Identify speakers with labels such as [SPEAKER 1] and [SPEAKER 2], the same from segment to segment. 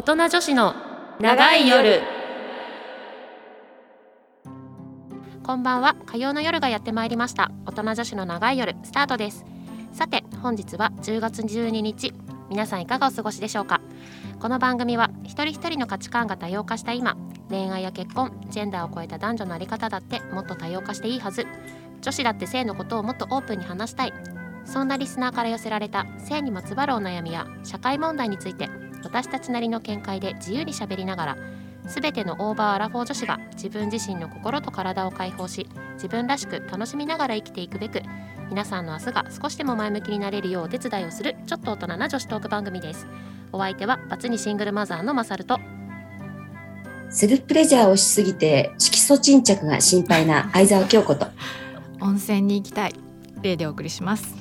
[SPEAKER 1] 大人女子の長い夜。こんばんは。火曜の夜がやってまいりました。大人女子の長い夜スタートです。さて本日は10月12日。皆さんいかがお過ごしでしょうか？この番組は一人一人の価値観が多様化した今恋愛や結婚ジェンダーを超えた男女のあり方だってもっと多様化していいはず。女子だって性のことをもっとオープンに話したい。そんなリスナーから寄せられた性にまつわるお悩みや社会問題について私たちなりの見解で自由にしゃべりながら全てのオーバーアラフォー女子が自分自身の心と体を解放し自分らしく楽しみながら生きていくべく皆さんの明日が少しでも前向きになれるようお手伝いをするちょっと大人な女子トーク番組です。お相手はバツ2シングルマザーのマサルと
[SPEAKER 2] セルフプレジャーをしすぎて色素沈着が心配な相沢京子と
[SPEAKER 3] 温泉に行きたい。例でお送りします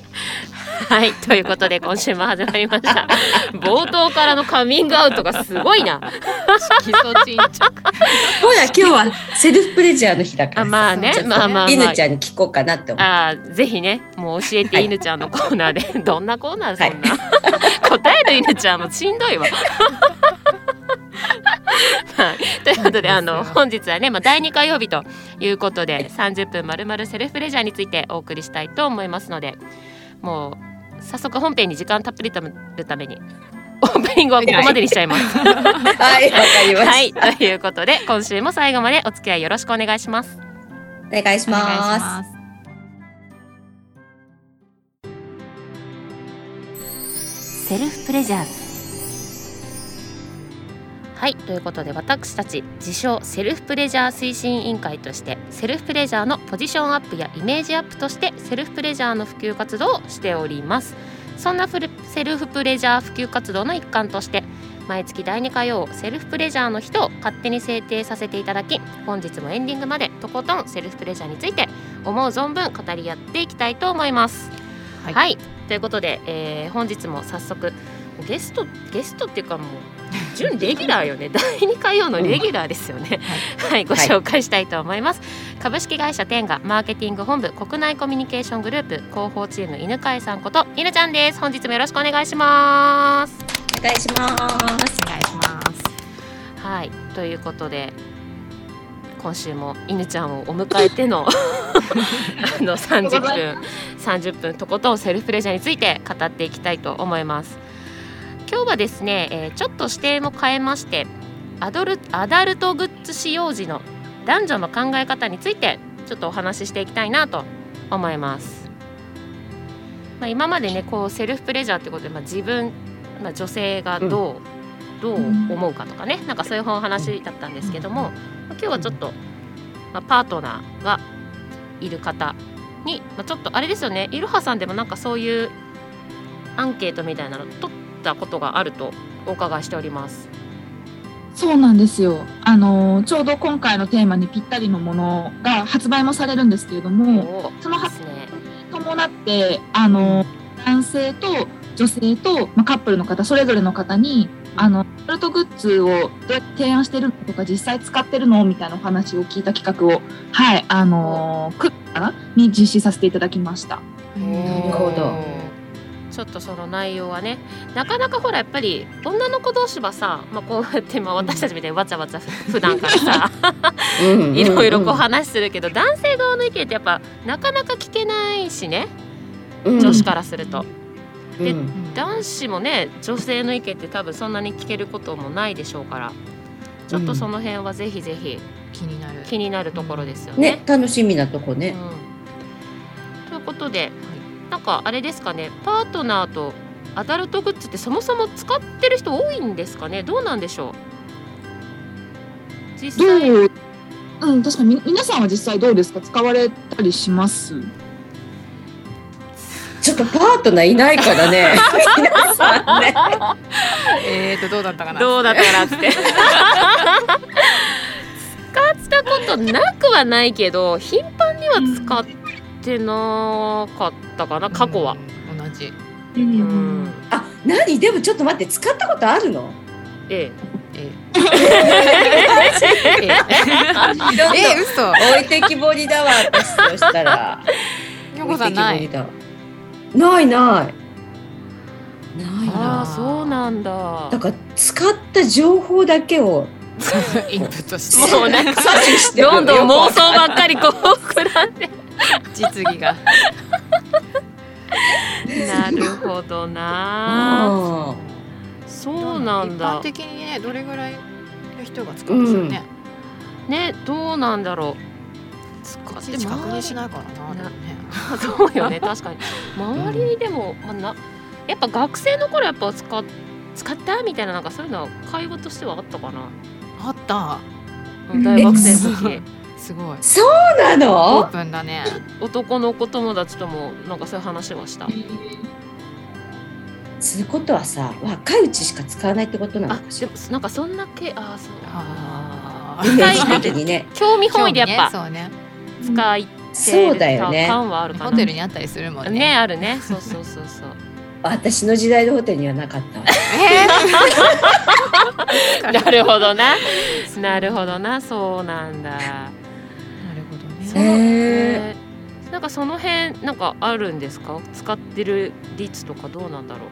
[SPEAKER 1] はい。ということで今週も始まりました。冒頭からのカミングアウトがすごいな。
[SPEAKER 3] 基礎沈着。
[SPEAKER 2] ほら今日はセルフプレジャーの日だから
[SPEAKER 1] あまあね。まあまあまあ。
[SPEAKER 2] 犬ちゃんに聞こうかなって思う。
[SPEAKER 1] あーぜひねもう教えて犬ちゃんのコーナーで、どんなコーナーそんな、答える犬ちゃんもしんどいわ。はい、ということであの本日はね、まあ、第2火曜日ということで30分まるまるセルフプレジャーについてお送りしたいと思いますのでもう早速本編に時間たっぷりとるためにオープニングはここまでにしちゃいます。
[SPEAKER 2] はい。わかりま
[SPEAKER 1] はい、
[SPEAKER 2] した、
[SPEAKER 1] ということで今週も最後までお付き合いよろしくお願いします。
[SPEAKER 2] お願いします。
[SPEAKER 1] セルフプレジャーはいということで私たち自称セルフプレジャー推進委員会としてセルフプレジャーのポジションアップやイメージアップとしてセルフプレジャーの普及活動をしております。そんなセルフプレジャー普及活動の一環として毎月第2火曜セルフプレジャーの日と勝手に制定させていただき本日もエンディングまでとことんセルフプレジャーについて思う存分語り合っていきたいと思います。
[SPEAKER 3] はい。
[SPEAKER 1] はい、ということで、えー本日も早速ゲストゲストっていうかもう準レギュラーよね。第2火曜のレギュラーですよね、はい、ご紹介したいと思います、株式会社テンガマーケティング本部国内コミュニケーショングループ広報チーム犬飼さんこと犬ちゃんです。本日もよろしくお願いします。
[SPEAKER 2] お願いします。
[SPEAKER 3] お願いします。
[SPEAKER 1] はいということで今週も犬ちゃんをお迎えての あの30分30分とことんセルフプレジャーについて語っていきたいと思います今日はですね、えーちょっと視点を変えましてアドルアダルトグッズ使用時の男女の考え方についてちょっとお話ししていきたいなと思います、まあ、今までねこうセルフプレジャーってことで、まあ、自分、まあ、女性がどう、どう思うかとかねなんかそういうお話だったんですけども、まあ今日はちょっと、まあ、パートナーがいる方に、まあ、ちょっとあれですよねいろはさんでもなんかそういうアンケートみたいなの取ったことがあるとお伺いしております。
[SPEAKER 4] そうなんですよ。あのちょうど今回のテーマにぴったりのものが発売もされるんですけれども、
[SPEAKER 1] お
[SPEAKER 4] その発。売に伴ってあの男性と女性と、まあ、カップルの方それぞれの方にあのアダルトグッズをどうやって提案してるのとか実際使ってるのみたいなお話を聞いた企画をはいあの9月かな？に実施させていただきました。
[SPEAKER 2] なるほど
[SPEAKER 1] ちょっとその内容はねなかなかほらやっぱり女の子同士はさ、まあ、こうやって、まあ、私たちみたいにわちゃわちゃ 普段からさ
[SPEAKER 2] うん
[SPEAKER 1] いろいろこう
[SPEAKER 2] うん
[SPEAKER 1] 話するけど男性側の意見ってやっぱなかなか聞けないしね
[SPEAKER 2] うん。
[SPEAKER 1] 女子からすると。で
[SPEAKER 2] うん。
[SPEAKER 1] 男子もね女性の意見って多分そんなに聞けることもないでしょうからちょっとその辺はぜひぜひ
[SPEAKER 3] 気になる
[SPEAKER 1] 気になるところですよね。
[SPEAKER 2] ね楽しみなとこね。
[SPEAKER 1] うん、ということで、なんかあれですかねパートナーとアダルトグッズってそもそも使ってる人多いんですかねどうなんでしょう？実
[SPEAKER 4] ど
[SPEAKER 1] 際
[SPEAKER 4] う？うん、確かにみ皆さんは実際どうですか？使われたりします？
[SPEAKER 2] ちょっとパートナーいないからね。皆さんね。
[SPEAKER 3] えーとどうだったかな？
[SPEAKER 1] どうだったかなって。使ったことなくはないけど頻繁には使ってなかったかな過去は。
[SPEAKER 3] うん同じ。
[SPEAKER 4] う
[SPEAKER 1] うん。ん
[SPEAKER 2] あ何？でもちょっと待って使ったことあるの？
[SPEAKER 1] え
[SPEAKER 3] え。
[SPEAKER 1] え
[SPEAKER 3] え。え嘘。
[SPEAKER 2] 置いてきぼりだわ私としたら。
[SPEAKER 3] さんない？
[SPEAKER 2] 置てきぼりだないない。ない
[SPEAKER 1] ああそうなんだ。
[SPEAKER 2] だから使った情報だけを。
[SPEAKER 3] インプットして。
[SPEAKER 1] もうなんかどんどん妄想ばっかりこう膨らんで
[SPEAKER 3] 実技が。
[SPEAKER 1] なるほどな。
[SPEAKER 2] あ
[SPEAKER 1] そうなん
[SPEAKER 3] 一
[SPEAKER 1] だ
[SPEAKER 3] 般的にねどれぐらいの人が使うんですよね、
[SPEAKER 1] ねどうなんだろう。使
[SPEAKER 3] い
[SPEAKER 1] って
[SPEAKER 3] 確認
[SPEAKER 1] 周
[SPEAKER 3] しないからなでもね。
[SPEAKER 1] り そうよね確かに。周りでも、まあ、なやっぱ学生の頃やっぱ使っ使ったみたいななんかそういうのは会話としてはあったかな。
[SPEAKER 3] あった。
[SPEAKER 1] うん大学生の時
[SPEAKER 3] すごい。
[SPEAKER 2] そうな
[SPEAKER 3] オー
[SPEAKER 2] の
[SPEAKER 3] プンだね。
[SPEAKER 1] 男の子友達ともなんかそういう話はした。
[SPEAKER 2] そういうことはさ若いうちしか使わないってことなの
[SPEAKER 1] あ
[SPEAKER 2] かしら？
[SPEAKER 1] なんかそんなけあそう
[SPEAKER 3] あ
[SPEAKER 2] イメージ的にね。
[SPEAKER 1] 興味本位でやっぱ
[SPEAKER 3] そうね。
[SPEAKER 1] 使い
[SPEAKER 2] そうだよね。
[SPEAKER 1] 感はある
[SPEAKER 3] ホテルにあったりするもんね。
[SPEAKER 1] ねあるね。そうそうそうそう。
[SPEAKER 2] 私の時代のホテルにはなかったわ。
[SPEAKER 3] え
[SPEAKER 1] なるほどな。なるほどな。そうなんだそうえー。なんかその辺なんかあるんですか？使ってる率とかどうなんだろう？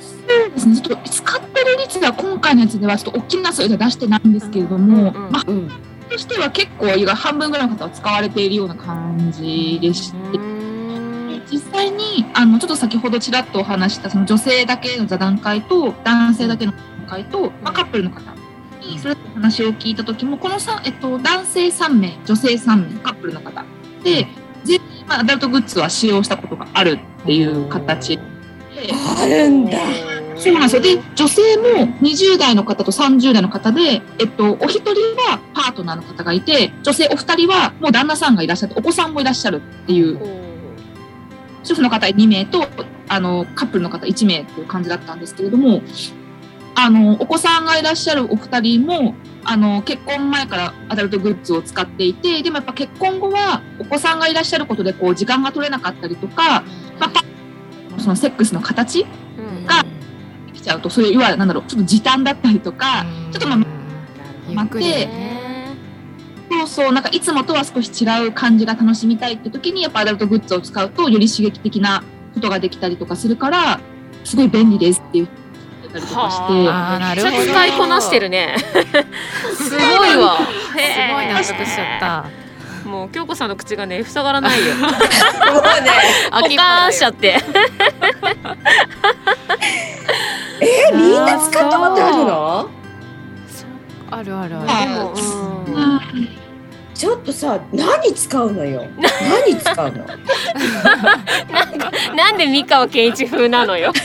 [SPEAKER 4] そうですね。ちょっと使ってる率は今回のやつではちょっと大きな数字は出してないんですけれども、
[SPEAKER 1] うんうん
[SPEAKER 4] まあ
[SPEAKER 2] うん
[SPEAKER 4] としては結構半分ぐらいの方は使われているような感じでして、
[SPEAKER 1] うーん。
[SPEAKER 4] 実際にあのちょっと先ほどちらっとお話したその女性だけの座談会と男性だけの座談会と、まあ、カップルの方にそれ話を聞いた時もこのさ、えっと、男性3名女性3名カップルの方。で全員、まあ、アダルトグッズは使用したことがあるっていう形で。
[SPEAKER 2] あるんだ。
[SPEAKER 4] そうなんですよ。で、女性も20代の方と30代の方で、えっと、お一人はパートナーの方がいて、女性お二人はもう旦那さんがいらっしゃって、お子さんもいらっしゃるっていう、主婦の方2名と、あの、カップルの方1名っていう感じだったんですけれども、あの、お子さんがいらっしゃるお二人も、あの、結婚前からアダルトグッズを使っていて、でもやっぱ結婚後は、お子さんがいらっしゃることで、こう、時間が取れなかったりとか、まあ、そのセックスの形
[SPEAKER 1] うん
[SPEAKER 4] ができちゃうと、それいわゆるなんだろう、ちょっと時短だったりとか、ちょっとまあ
[SPEAKER 3] ゆっくりね。
[SPEAKER 1] ね
[SPEAKER 4] そうそう、なんかいつもとは少し違う感じが楽しみたいって時に、やっぱアダルトグッズを使うと、より刺激的なことができたりとかするから、すごい便利ですっていう。たりとかして、
[SPEAKER 1] は
[SPEAKER 3] あ。ーなる
[SPEAKER 1] めっちゃ
[SPEAKER 3] ほど。
[SPEAKER 1] 使いこなしてるね。すごいわ。
[SPEAKER 3] すごい納得しちゃった。
[SPEAKER 1] たもう京子さんの口がね塞がらないよ。
[SPEAKER 2] もうね。
[SPEAKER 1] ポカーンしちゃって。
[SPEAKER 2] えみんな使ったことあるの？
[SPEAKER 3] あるあるある。
[SPEAKER 4] はい。
[SPEAKER 1] でも、うん。
[SPEAKER 4] うん
[SPEAKER 2] ちょっとさ何使うのよ？何使うの？
[SPEAKER 1] なんで三河健一風なのよ？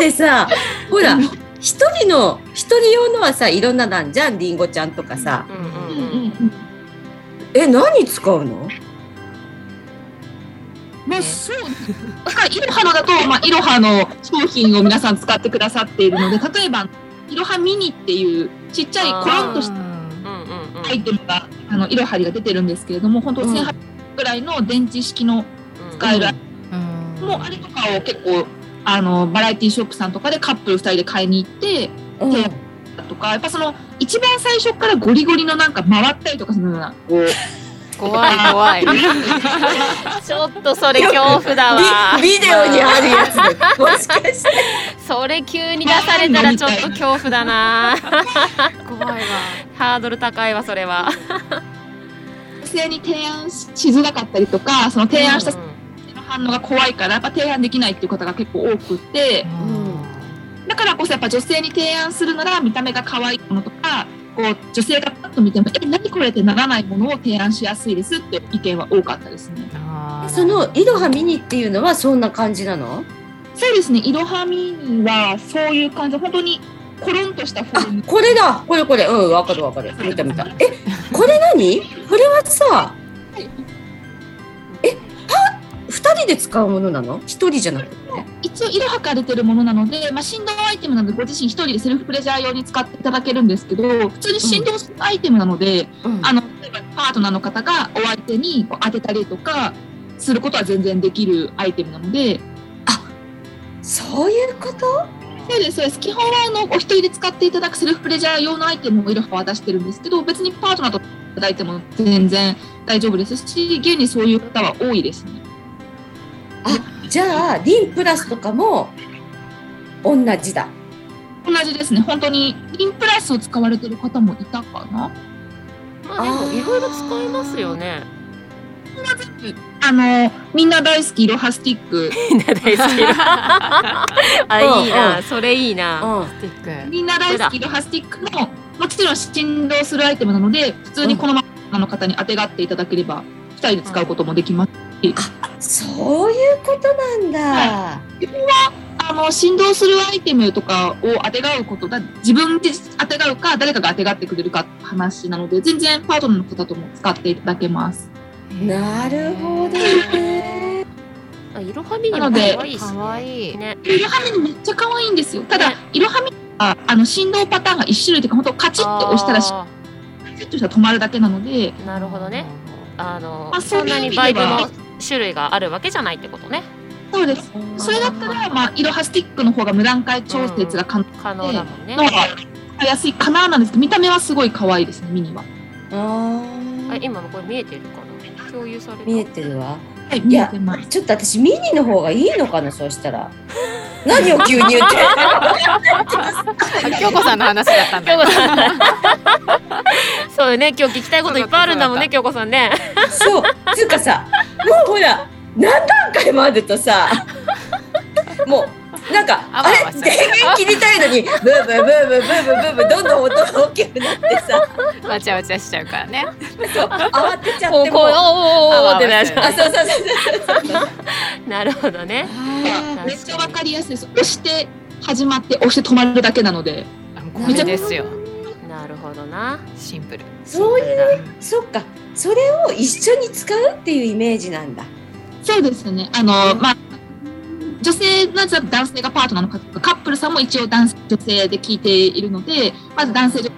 [SPEAKER 2] でさほら一人の一人用のはさいろんななんじゃん？りんごちゃんとかさ。
[SPEAKER 1] うんうん
[SPEAKER 4] うん。うんうん
[SPEAKER 2] え何使うの？
[SPEAKER 4] まあそうだからイロハのだと、まあ、イロハの商品を皆さん使ってくださっているので例えばイロハミニっていうちっちゃいコロンとしたアイテムがあのイロハリが出てるんですけれども本当
[SPEAKER 2] うん
[SPEAKER 4] 1800ぐらいの電池式の使える、
[SPEAKER 3] うん。
[SPEAKER 4] もうあれとかを結構あのバラエティショップさんとかでカップル2人で買いに行って
[SPEAKER 2] うん。
[SPEAKER 4] とかやっぱその一番最初からゴリゴリのなんか回ったりとかするようなこう
[SPEAKER 3] 怖い怖い。
[SPEAKER 1] ちょっとそれ恐怖だわ。
[SPEAKER 2] ビビデオにあるやつで。もしかして。
[SPEAKER 1] それ急に出されたらちょっと恐怖だな。
[SPEAKER 3] 怖いわ。
[SPEAKER 1] ハードル高いわそれは。
[SPEAKER 4] 女性に提案しづらかったりとかその提案した
[SPEAKER 1] うん。
[SPEAKER 4] 反応が怖いからやっぱ提案できないっていう方が結構多くって。だからこそやっぱ女性に提案するなら見た目が可愛いものとかこう女性がパッと見ても「え何これ?」ってならないものを提案しやすいですって意見は多かったですね。
[SPEAKER 2] そのイロハミニっていうのはそんな感じなの？
[SPEAKER 4] そうですね、イロハミニはそういう感じ、本当にコロンとしたフォ
[SPEAKER 2] あ
[SPEAKER 4] ルム。
[SPEAKER 2] これだこれこれうんわかるわかる見た見たえこれ何？これはさ2人で使うものなの ?1 人じゃなくて、
[SPEAKER 4] 一応色はかれてるものなので、まあ、振動アイテムなのでご自身1人でセルフプレジャー用に使っていただけるんですけど普通に振動するアイテムなので、
[SPEAKER 2] うん、
[SPEAKER 4] あの例えばパートナーの方がお相手に当てたりとかすることは全然できるアイテムなので。
[SPEAKER 2] あそういうこと？
[SPEAKER 4] そうですそうです。基本はあのお一人で使っていただくセルフプレジャー用のアイテムをイルハは出してるんですけど別にパートナーといただいても全然大丈夫ですし現にそういう方は多いですね。
[SPEAKER 2] じゃあリンプラスとかも同じだ。
[SPEAKER 4] 同じですね。本当にリンプラスを使われてる方もいたかな？
[SPEAKER 1] まあでもいろいろ使えますよね。
[SPEAKER 4] あのみんな大好きいろはスティック。
[SPEAKER 1] みんな大好き。あいいな、それいいな。
[SPEAKER 2] うん。
[SPEAKER 3] スティック
[SPEAKER 4] みんな大好きいろはスティックももちろん振動するアイテムなので普通にこのままの方に当てがっていただければ2人で使うこともできます。
[SPEAKER 2] そういうことなんだ。
[SPEAKER 4] あの振動するアイテムとかを当てがうことが自分で当てがうか誰かが当てがってくれるかって話なので全然パートナーの方とも使っていただけます。
[SPEAKER 2] なるほどね。
[SPEAKER 1] あいろはみにも
[SPEAKER 4] なので
[SPEAKER 1] 可愛いしね。
[SPEAKER 4] いろはみめっちゃ可愛いんですよ。ただ、
[SPEAKER 1] ね
[SPEAKER 4] いろはみはあの振動パターンが一種類というか本当カチッと押したらシ
[SPEAKER 1] あ
[SPEAKER 4] ュッとしたら止まるだけなので
[SPEAKER 1] ーなるほどね。あの
[SPEAKER 4] あ
[SPEAKER 1] そんなにバイブの種類があるわけじゃないってことね。
[SPEAKER 4] そうです。それだったら、まあ、いろはスティックの方が無段階調節が可能
[SPEAKER 1] 可能だもんね。
[SPEAKER 4] のが使いやすいかななんですけど見た目はすごい可愛いですねミニは。
[SPEAKER 2] あ
[SPEAKER 1] あ
[SPEAKER 2] ー
[SPEAKER 1] 今のこれ見えてるかな？共有された。
[SPEAKER 2] 見えてるわ。
[SPEAKER 4] はい見えてます。
[SPEAKER 2] ちょっと私ミニの方がいいのかなそうしたら。何を急に言って。
[SPEAKER 3] あ京子さんの話だったんだ
[SPEAKER 1] 京子さん。そうよね。今日聞きたいこといっぱいあるんだもんね、京子さんね。
[SPEAKER 2] そう。つうかさ、もうほら、何段階もあるとさ、もう、なんかあれ？電源切りたいのにブーブーブーブーブーブーブーブーどんどん音が大きくなってさ
[SPEAKER 3] わちゃわちゃしちゃうからね
[SPEAKER 2] そう慌てちゃってもう
[SPEAKER 1] おおおってなっ
[SPEAKER 3] ち
[SPEAKER 2] ゃうあうそうそうそうそう
[SPEAKER 1] なるほどね
[SPEAKER 4] めっちゃわかりやすいです押して始まって押して止まるだけなので
[SPEAKER 3] これですよ
[SPEAKER 1] なるほどな
[SPEAKER 3] シンプル
[SPEAKER 2] そういうそっかそれを一緒に使うっていうイメージなんだ
[SPEAKER 4] そうですねあの、まあ女性まず男性がパートナーの方とか、カップルさんも一応男性女性で聞いているので、まず男性女性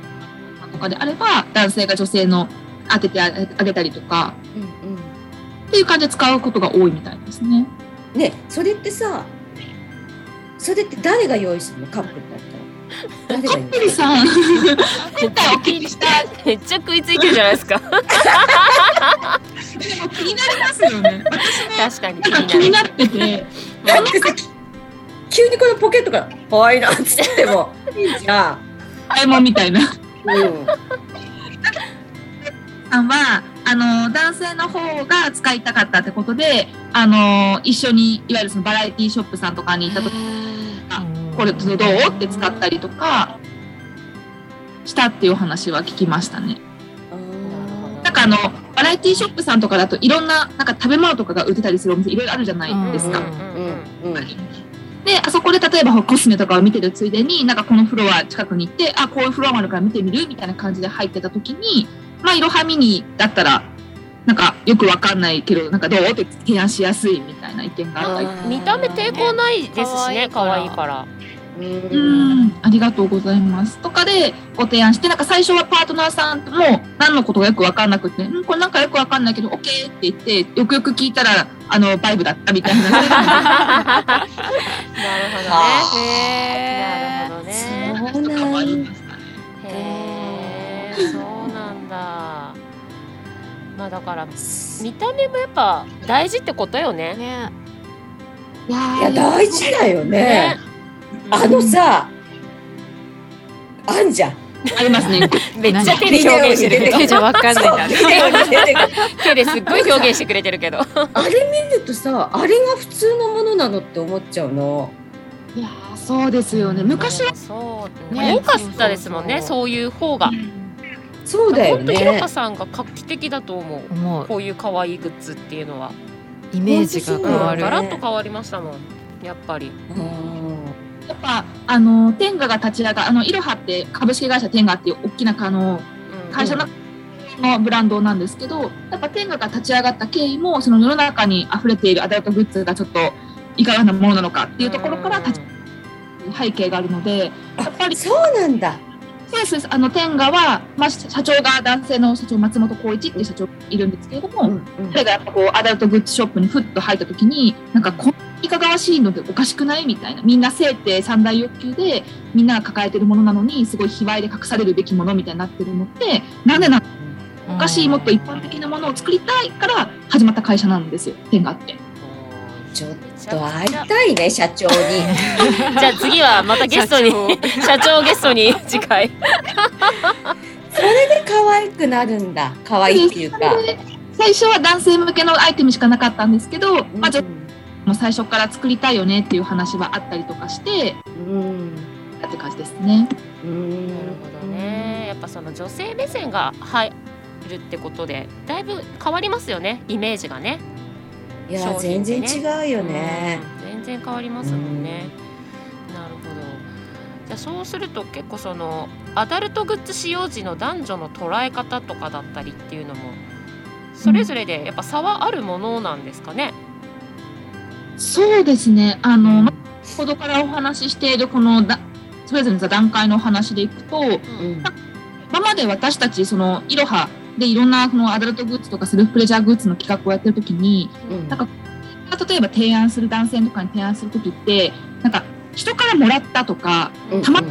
[SPEAKER 4] とかであれば、男性が女性の当ててあげたりとか、
[SPEAKER 2] うんうん。
[SPEAKER 4] っていう感じで使うことが多いみたいですね。
[SPEAKER 2] ね、それってさ、それって誰が用意するの？カップルだったら。誰が
[SPEAKER 4] カ
[SPEAKER 2] 用意
[SPEAKER 4] ップルさん、今回お聞きした、
[SPEAKER 1] めっちゃ食いついてるじゃないですか。
[SPEAKER 4] でも気になりますよね。私
[SPEAKER 1] 確かに
[SPEAKER 4] 気になってて、
[SPEAKER 2] だってさ、急にこのポケットから、はいなんつってもいいじゃん。
[SPEAKER 4] 買い物みたいな。
[SPEAKER 2] うん。
[SPEAKER 4] さんはあの男性の方が使いたかったってことであの一緒にいわゆるそのバラエティショップさんとかに行った時これどう？って使ったりとかしたっていうお話は聞きましたね。なんかあのバラエティショップさんとかだといろんななんか食べ物とかが売ってたりするお店いろいろあるじゃないですか。であそこで例えばコスメとかを見てるついでになんかこのフロア近くに行ってあこういうフロアあるから見てみるみたいな感じで入ってた時にまあいろはミニだったらなんかよくわかんないけどなんかどうって提案しやすいみたいな意見があったり
[SPEAKER 1] 見た目抵抗ないですしね、可
[SPEAKER 3] 可愛いから
[SPEAKER 1] 愛いから。
[SPEAKER 2] う
[SPEAKER 4] うんんありがとうございますとかでご提案してなんか最初はパートナーさんも何のことがよくわかんなくてんこれなんかよくわかんないけど OK って言ってよくよく聞いたらあのバイブだったみたいな
[SPEAKER 1] なるほどね。
[SPEAKER 3] へ
[SPEAKER 1] なるほどね。
[SPEAKER 2] そうなんだ。
[SPEAKER 1] へえ。まあだから見た目もやっぱ大事ってことよね。
[SPEAKER 3] ね
[SPEAKER 2] いや大事だよね
[SPEAKER 1] ね。
[SPEAKER 2] あのさ、あんじゃん。
[SPEAKER 4] ありますね
[SPEAKER 1] めっちゃ手で表現してるけど
[SPEAKER 3] 手じゃわかんないんだね
[SPEAKER 1] 手ですっごい表現してくれてるけど。
[SPEAKER 2] あれ見るとさ、あれが普通のものなのって思っちゃうの。
[SPEAKER 4] いやーそうですよね昔は
[SPEAKER 1] そう、
[SPEAKER 3] ね
[SPEAKER 1] 多かったですもんね。
[SPEAKER 3] そう
[SPEAKER 1] いう方が。
[SPEAKER 2] そうだよね
[SPEAKER 1] 本当ひろか。さんが画期的だと思う。
[SPEAKER 3] 思う
[SPEAKER 1] こういう可愛いグッズっていうのは。
[SPEAKER 3] イメージが変わる
[SPEAKER 1] ガラッと変わりましたもん。やっぱり。
[SPEAKER 4] やっぱあの天下が立ち上があのイロハって株式会社天下っていう大きなあの
[SPEAKER 1] うん
[SPEAKER 4] 会社ののブランドなんですけどやっぱ天下が立ち上がった経緯もその世の中に溢れているアダルトグッズがちょっといかがなものなのかっていうところから立ち背景があるのでやっぱり
[SPEAKER 2] そうなんだ。
[SPEAKER 4] そうです。あの天下は、まあ、社長が男性の社長松本浩一っていう社長がいるんですけれども、
[SPEAKER 2] うん
[SPEAKER 4] 彼がやっぱこうアダルトグッズショップにふっと入った時になんかこんないかがわしいのでおかしくないみたいなみんな性って三大欲求でみんなが抱えてるものなのにすごい卑猥で隠されるべきものみたいになってるのってなんでなのおかしいもっと一般的なものを作りたいから始まった会社なんですよ天下って。
[SPEAKER 2] ちょっと会いたいね社長に。
[SPEAKER 1] じゃあ次はまたゲストに 社長ゲストに次回。
[SPEAKER 2] それで可愛くなるんだ。可愛いっていうか。
[SPEAKER 4] 最初は男性向けのアイテムしかなかったんですけど、まあ、もう最初から作りたいよねっていう話はあったりとかして、
[SPEAKER 2] うん。
[SPEAKER 4] って感じですね。
[SPEAKER 2] うん。
[SPEAKER 1] なるほどね。やっぱその女性目線が入るってことでだいぶ変わりますよねイメージがね。
[SPEAKER 2] いや、全然違うよね。
[SPEAKER 1] うん全然変わりますもんね。なるほど。じゃあそうすると結構そのアダルトグッズ使用時の男女の捉え方とかだったりっていうのもそれぞれでやっぱ差はあるものなんですかね？
[SPEAKER 4] そうですね。あの、ま先ほどからお話ししているこのだそれぞれの段階のお話でいくと、
[SPEAKER 1] うん
[SPEAKER 2] うん。
[SPEAKER 4] 今まで私たちそのいろはでいろんなこのアダルトグッズとかセルフプレジャーグッズの企画をやってる時に
[SPEAKER 2] うん。
[SPEAKER 4] なんか例えば提案する男性とかに提案する時ってなんか人からもらったとか
[SPEAKER 2] うん
[SPEAKER 4] たま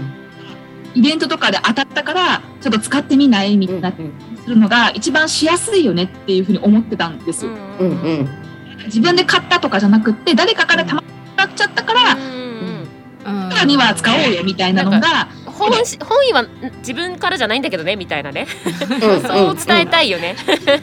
[SPEAKER 4] イベントとかで当たったからちょっと使ってみないみたいなするのが一番しやすいよねっていうふうに思ってたんですよ。
[SPEAKER 2] うんうん。
[SPEAKER 4] 自分で買ったとかじゃなくって誰かからたまにもらっちゃったから
[SPEAKER 1] うんうん。
[SPEAKER 4] には使おうよみたいなのが
[SPEAKER 1] 本し本意はん自分からじゃないんだけどねみたいなね。
[SPEAKER 2] うん
[SPEAKER 1] そう伝えたいよね。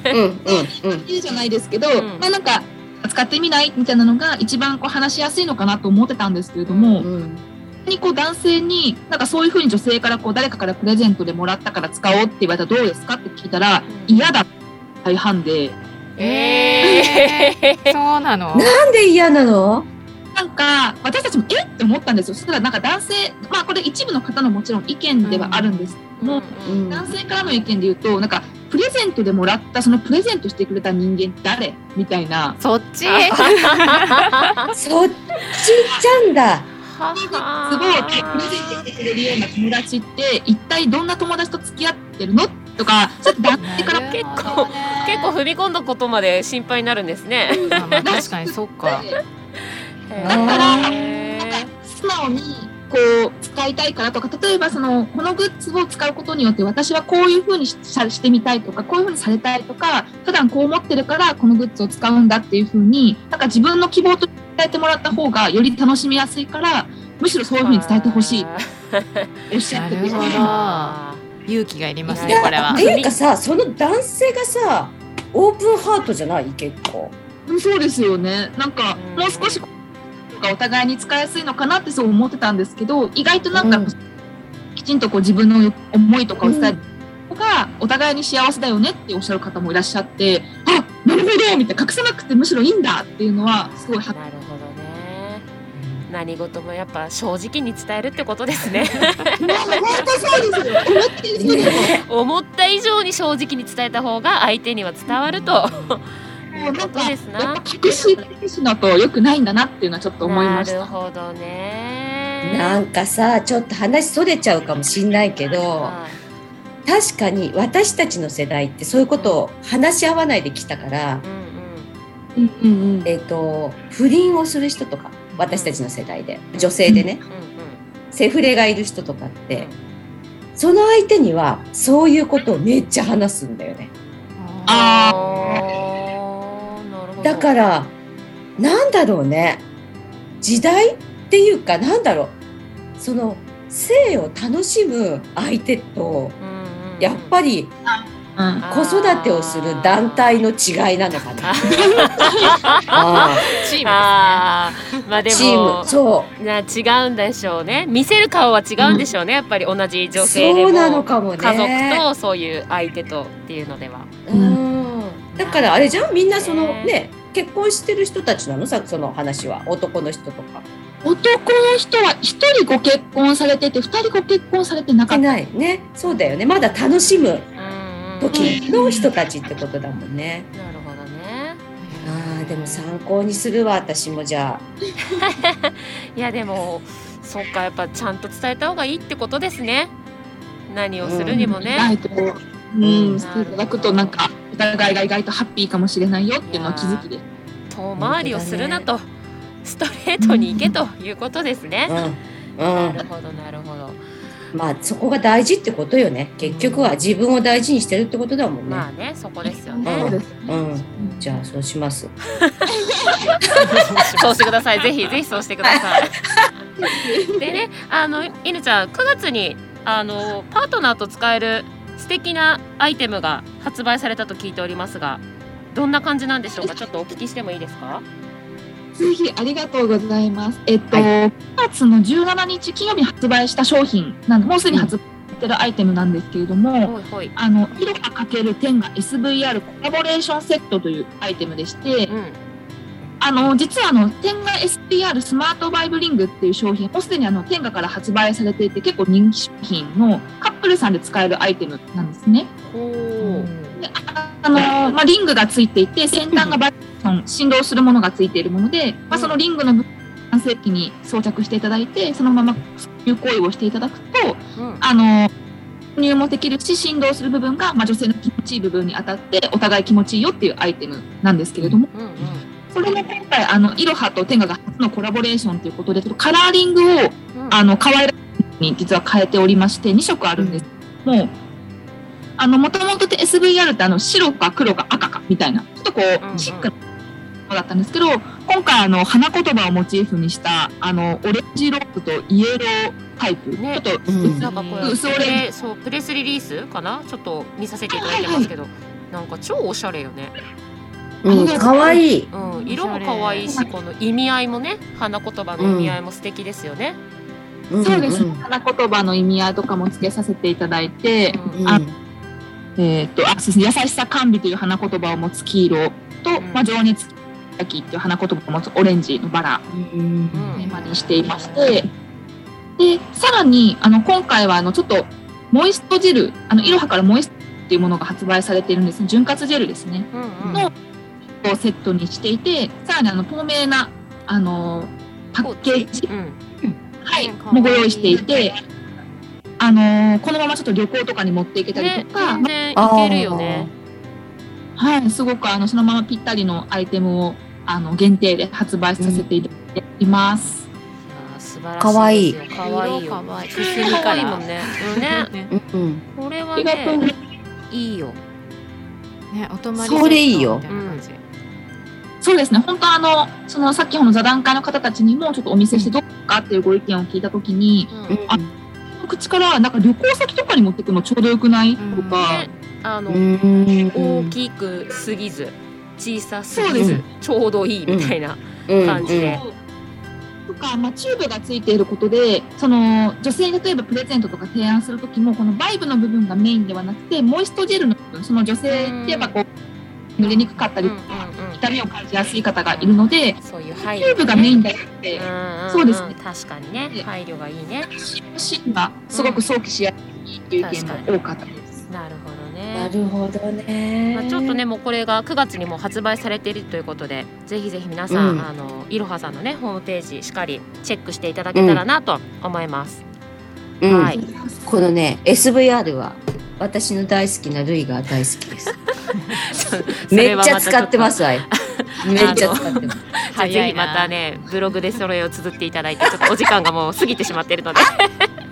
[SPEAKER 2] うんうんうん。
[SPEAKER 4] いいじゃないですけど、
[SPEAKER 1] ん
[SPEAKER 4] まあなんか使ってみないみたいなのが一番こう話しやすいのかなと思ってたんですけれども、
[SPEAKER 2] うん
[SPEAKER 4] にこう男性になんかそういうふうに女性からこう誰かからプレゼントでもらったから使おうって言われたらどうですかって聞いたら
[SPEAKER 1] うん
[SPEAKER 4] 嫌だ大半で
[SPEAKER 1] ええ
[SPEAKER 3] そうなの
[SPEAKER 2] なんで嫌なの？
[SPEAKER 4] なんか私たちもえっ？て思ったんですよ。そしたらなんか男性まあこれ一部の方のもちろん意見ではあるんです。けども、
[SPEAKER 2] うん。
[SPEAKER 4] 男性からの意見で言うとなんかプレゼントでもらったそのプレゼントしてくれた人間誰？みたいな。
[SPEAKER 3] そっち？
[SPEAKER 2] そっち行っちゃうんだ。
[SPEAKER 4] すごいプレゼントしてくれるような友達って一体どんな友達と付き合ってるの？とかちょっと男性から
[SPEAKER 1] 結構結構踏み込んだことまで心配になるんですね。
[SPEAKER 3] 確かにそっか
[SPEAKER 1] へ
[SPEAKER 2] あ
[SPEAKER 1] ー
[SPEAKER 4] 素直にこう使いたいからとか例えばそのこのグッズを使うことによって私はこういうふうにししてみたいとかこういうふうにされたいとか普段こう思ってるからこのグッズを使うんだっていうふうになんか自分の希望と伝えてもらった方がより楽しみやすいからむしろそういうふうに伝えてほしいおっしゃって
[SPEAKER 3] るほど
[SPEAKER 1] あ
[SPEAKER 3] 勇気がいりますねこれは
[SPEAKER 2] っていうかさ、その男性がさ、オープンハートじゃない結構。
[SPEAKER 4] そうですよねなんかもう少しお互いに使いやすいのかなってそう思ってたんですけど意外となんか、
[SPEAKER 2] うん。
[SPEAKER 4] きちんとこう自分の思いとかを伝えるのがお互いに幸せだよねっておっしゃる方もいらっしゃってあなるほどみたいな隠さなくてむしろいいんだっていうのはすごい
[SPEAKER 1] ーなるほどね。何事もやっぱ正直に伝えるってことですね。
[SPEAKER 4] 思っ
[SPEAKER 1] た以上に正直に伝えた方が相手には伝わるということです
[SPEAKER 4] やっ
[SPEAKER 1] な。
[SPEAKER 4] ぱ隠し隠しのと良くないんだなっていうのはちょっと思いました。
[SPEAKER 1] なるほどね。
[SPEAKER 2] なんかさ、ちょっと話それちゃうかもしんないけど、
[SPEAKER 1] は
[SPEAKER 2] 確かに私たちの世代ってそういうことを話し合わないできたから
[SPEAKER 1] い、うんうん
[SPEAKER 4] うんうんうん。
[SPEAKER 2] えっ、と不倫をする人とか、私たちの世代で女性でね、
[SPEAKER 1] うん
[SPEAKER 2] セフレがいる人とかって、その相手にはそういうことをめっちゃ話すんだよね。
[SPEAKER 4] あ
[SPEAKER 1] ーなるほど。
[SPEAKER 2] だからなんだろうね。時代っていうかなんだろう。その性を楽しむ相手とやっぱり
[SPEAKER 4] うん
[SPEAKER 2] 子育てをする団体の違いなのかな。あ
[SPEAKER 3] チームですね。
[SPEAKER 1] あー。まあ
[SPEAKER 2] そ
[SPEAKER 1] な違うんでしょうね。見せる顔は違うんでしょうね、やっぱり。同じ
[SPEAKER 2] う
[SPEAKER 1] 女性でも。
[SPEAKER 2] そうなのかもね。
[SPEAKER 1] 家族とそういう相手とっていうのでは。
[SPEAKER 2] うんだからあれじゃん？みんなその
[SPEAKER 1] ね
[SPEAKER 2] ね結婚してる人たちなの？さその話は。男の人とか。
[SPEAKER 4] 男の人は一人ご結婚されてて二人ご結婚されてなか
[SPEAKER 2] い
[SPEAKER 4] った。
[SPEAKER 2] ないね。そうだよね。まだ楽しむ時の人たちってことだもんね。
[SPEAKER 1] なるほどね。
[SPEAKER 2] あーでも参考にするわ私もじゃあ。
[SPEAKER 1] いやでもそっかやっぱちゃんと伝えた方がいいってことですね。何をするにもね、
[SPEAKER 4] う、うん、していただくとなんかお互いが意外とハッピーかもしれないよっていうのは気づきで。す。
[SPEAKER 1] 遠回りをするなと、ストレートに行けということですね、
[SPEAKER 2] うん。うん。
[SPEAKER 1] なるほどなるほど。
[SPEAKER 2] まあそこが大事ってことよね。結局は自分を大事にしてるってことだもんね。
[SPEAKER 1] まあねそこですよ
[SPEAKER 2] うん。
[SPEAKER 1] ね、
[SPEAKER 4] そうですね。
[SPEAKER 2] うん。じゃあそうします。
[SPEAKER 1] そうしてください。ぜひぜひそうしてください。でね、あの犬ちゃん9月にあのパートナーと使える素敵なアイテムが発売されたと聞いておりますが、どんな感じなんでしょうか？ちょっとお聞きしてもいいですか？
[SPEAKER 4] ぜひありがとうございます。えっと、
[SPEAKER 2] は
[SPEAKER 4] 9月の17日金曜日に発売した商品なんで、もうすでに発売されてるアイテムなんですけれども、
[SPEAKER 1] ほいほい。
[SPEAKER 4] あの、イロハ×テンガ SVR コラボレーションセットというアイテムでして、
[SPEAKER 1] うん。
[SPEAKER 4] あの、実はあの、テンガ SVR スマートバイブリングっていう商品、もうすでにあの、テンガから発売されていて、結構人気商品のカップルさんで使えるアイテムなんですね。
[SPEAKER 1] ほ
[SPEAKER 4] でああの、まあ、リングがついていて、先端がバイブレーション、振動するものがついているもので、まあ、そのリングの部分男性器に装着していただいて、そのまま入行為をしていただくと。あの、入もできるし、振動する部分が、まあ、女性の気持ちいい部分に当たって、お互い気持ちいいよっていうアイテムなんですけれども、
[SPEAKER 1] うんうん。
[SPEAKER 4] それも今回、あの、イロハとテンガが初のコラボレーションということで、ちょっとカラーリングを、
[SPEAKER 1] うん。
[SPEAKER 4] あの、可愛らしいに実は変えておりまして、2色あるんです。けども、あの、もともとって SVR ってあの、白か黒か赤かみたいな、ちょっとこ
[SPEAKER 1] うんうん。
[SPEAKER 4] う、シックなものだったんですけど、今回あの、花言葉をモチーフにした、あの、オレンジロープとイエロータイプ、
[SPEAKER 1] ね。
[SPEAKER 4] ちょっと、
[SPEAKER 2] うん。
[SPEAKER 1] なんかこれ
[SPEAKER 4] 薄オレンジ。
[SPEAKER 1] そうプレスリリースかな？ちょっと見させていただいてますけど、なんか超おしゃれよね。
[SPEAKER 2] うん、可愛い。
[SPEAKER 1] うん、色も可愛いし、この意味合いもね、花言葉の意味合いも素敵ですよね。
[SPEAKER 2] うん
[SPEAKER 4] そうです。花言葉の意味合いとかも付けさせていただいて、
[SPEAKER 1] うん
[SPEAKER 4] あえっ、と、あ、そうですね、優しさ甘美という花言葉を持つ黄色と、
[SPEAKER 1] うん。
[SPEAKER 4] まあ、情熱きっていう花言葉を持つオレンジのバラ
[SPEAKER 2] うん。
[SPEAKER 1] うん
[SPEAKER 4] テーマにしていまして、で、さらに、あの、今回は、あの、ちょっと、モイストジェル、あの、イロハからモイストっていうものが発売されているんですね。潤滑ジェルですね。
[SPEAKER 1] うんうん。
[SPEAKER 4] のをセットにしていて、さらに、あの、透明な、あの、パッケージ、
[SPEAKER 1] うん
[SPEAKER 4] はい、もご用意していて、あのこのままちょっと旅行とかに持っていけたり
[SPEAKER 1] ね
[SPEAKER 4] と、か、
[SPEAKER 1] 全然いけるよね。
[SPEAKER 4] はい、すごくあのそのままぴったりのアイテムをあの限定で発売させていただいています。
[SPEAKER 1] いやー素晴らしい
[SPEAKER 2] かわいい
[SPEAKER 1] ですよかわいいよ。
[SPEAKER 3] かわいい
[SPEAKER 1] くすみかわいいもんね。うんね、
[SPEAKER 3] ね
[SPEAKER 2] うん
[SPEAKER 1] これはね。いいよ。
[SPEAKER 3] ねお泊まり
[SPEAKER 2] それいいよ
[SPEAKER 3] セットみたいな感じ
[SPEAKER 4] そうですね、本当あの、そのさっきの座談会の方たちにもちょっとお見せしてどうかっていうご意見を聞いたときに、
[SPEAKER 1] うん。
[SPEAKER 2] うん
[SPEAKER 4] あ口からなんか旅行先とかに持ってくのちょうどよくない？と
[SPEAKER 3] うん。
[SPEAKER 4] か、
[SPEAKER 1] ね、あの、
[SPEAKER 2] うん。
[SPEAKER 1] 大きくすぎず、小さす
[SPEAKER 4] そうで
[SPEAKER 1] ぎず、ちょうどいいみたいな。感じで。
[SPEAKER 4] とか、まあ、チューブがついていることでその女性に例えばプレゼントとか提案する時もこのバイブの部分がメインではなくてモイストジェルの部分その女性ってやっぱこう濡れにくかったり
[SPEAKER 1] うんうんうん。
[SPEAKER 4] 痛みを感じやすい方がいるので
[SPEAKER 1] そういう配
[SPEAKER 4] チューブがメインだよって。
[SPEAKER 1] うんうんん。
[SPEAKER 4] そうですね。
[SPEAKER 1] 確かにね。配慮がいいね。
[SPEAKER 4] シーンがすごく想起しやすいっていう意見も多かったです。
[SPEAKER 1] なるほど
[SPEAKER 2] な
[SPEAKER 1] ね
[SPEAKER 2] るほどね、
[SPEAKER 1] まあ、ちょっとねもうこれが9月にも発売されているということでぜひぜひ皆さん、
[SPEAKER 2] うん。
[SPEAKER 1] あのいろはさんのねホームページしっかりチェックしていただけたらなと思います、
[SPEAKER 2] うん。
[SPEAKER 1] はい。
[SPEAKER 2] このね SVR は私の大好きなルイが大好きです。
[SPEAKER 1] そ
[SPEAKER 2] めっちゃ使ってますわよ めっちゃ使ってます。
[SPEAKER 1] じゃあぜひまたねブログでそれを綴っていただいてちょっとお時間がもう過ぎてしまっているので。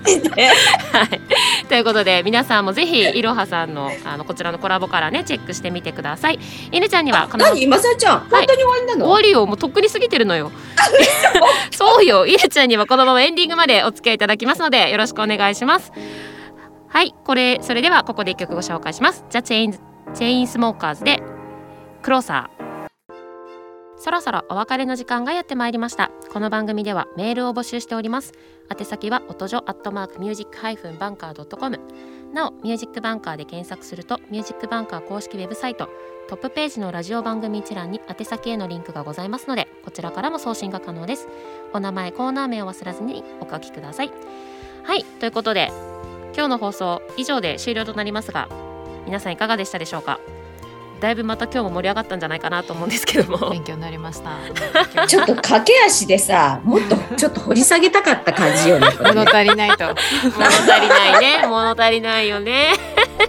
[SPEAKER 1] はい、ということで皆さんもぜひいろはさんのあのこちらのコラボからねチェックしてみてください。犬ちゃんには必ず
[SPEAKER 2] 何？まさちゃん。本当に終わりな
[SPEAKER 1] 終
[SPEAKER 2] の、
[SPEAKER 1] わりよもうとっくに過ぎてるのよ。そうよ。犬ちゃんにはこのままエンディングまでお付き合いいただきますのでよろしくお願いします。はい。これそれではここで一曲ご紹介します。ザチェインチェインスモーカーズでクローサー。そろそろお別れの時間がやってまいりました。この番組ではメールを募集しております。宛先は音女アットマークミュージックハイフンバンカードットコム。なおミュージックバンカーで検索するとミュージックバンカー公式ウェブサイトトップページのラジオ番組一覧に宛先へのリンクがございますのでこちらからも送信が可能です。お名前コーナー名を忘れずにお書きください。はいということで今日の放送以上で終了となりますが皆さんいかがでしたでしょうか？だいぶまた今日も盛り上がったんじゃないかなと思うんですけども。
[SPEAKER 3] 勉強になりました。
[SPEAKER 2] ちょっと駆け足でさもっとちょっと掘り下げたかった感じよね。
[SPEAKER 3] 物足りないと。
[SPEAKER 1] 物足りないね。物足りないよね。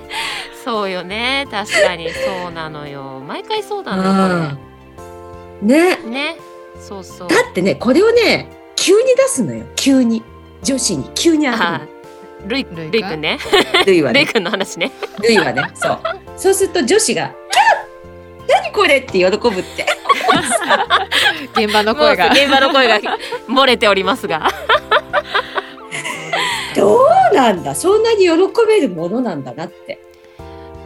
[SPEAKER 1] そうよね。確かに。そうなのよ。毎回そうなのよ
[SPEAKER 2] うん。ね。
[SPEAKER 1] これね。そうそう。
[SPEAKER 2] だってねこれをね急に出すのよ。急に。女子に。急に
[SPEAKER 1] あ
[SPEAKER 2] あ
[SPEAKER 1] ルイ
[SPEAKER 3] ルイ
[SPEAKER 1] ルイくんね。
[SPEAKER 2] るルイはね。
[SPEAKER 1] ルイくんの話ね。
[SPEAKER 2] ルイはね。そうそうすると女子が「キャッ何これ!」って喜ぶって
[SPEAKER 3] 現場の声が
[SPEAKER 1] 現場の声が漏れておりますが
[SPEAKER 2] どうなんだそんなに喜べるものなんだなって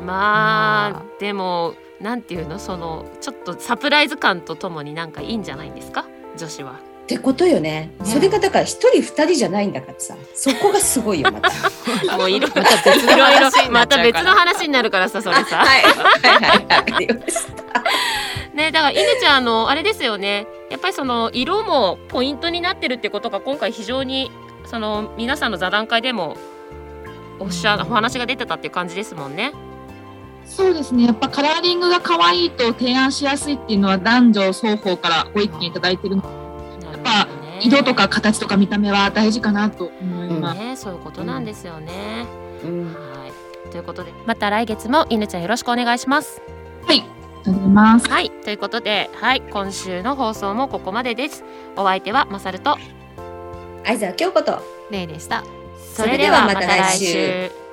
[SPEAKER 1] まあ
[SPEAKER 3] ま
[SPEAKER 1] でもなんていうのそのちょっとサプライズ感とともになんかいいんじゃないんですか女子は。
[SPEAKER 2] ってことよね。それがだから一人二人じゃないんだからさ。そこがすごいよまた。
[SPEAKER 1] もういろいろ。
[SPEAKER 3] また別の
[SPEAKER 1] いろいろ
[SPEAKER 3] 話にな
[SPEAKER 1] ま
[SPEAKER 3] っちゃうから。
[SPEAKER 1] た別の話になるからさそれさ。
[SPEAKER 2] はいはいはい
[SPEAKER 1] ねだから犬ちゃんあのあれですよね。やっぱりその色もポイントになってるってことが今回非常にその皆さんの座談会でもおっしゃ、
[SPEAKER 3] うん。
[SPEAKER 1] お話が出てたっていう感じですもんね。
[SPEAKER 4] そうですね。やっぱカラーリングが可愛いと提案しやすいっていうのは男女双方からご意見いただいてるので、ぱ
[SPEAKER 1] ね
[SPEAKER 4] 色とか形とか見た目は大事かなと思います。
[SPEAKER 1] ねそういうことなんですよね。
[SPEAKER 2] うん
[SPEAKER 1] はいということでまた来月も犬ちゃんよろしくお願いします。
[SPEAKER 4] はい。ありがとうございます。
[SPEAKER 1] はいということではい今週の放送もここまでです。お相手はまさると
[SPEAKER 2] 相沢京子と
[SPEAKER 3] レイでした
[SPEAKER 1] それではまた来週。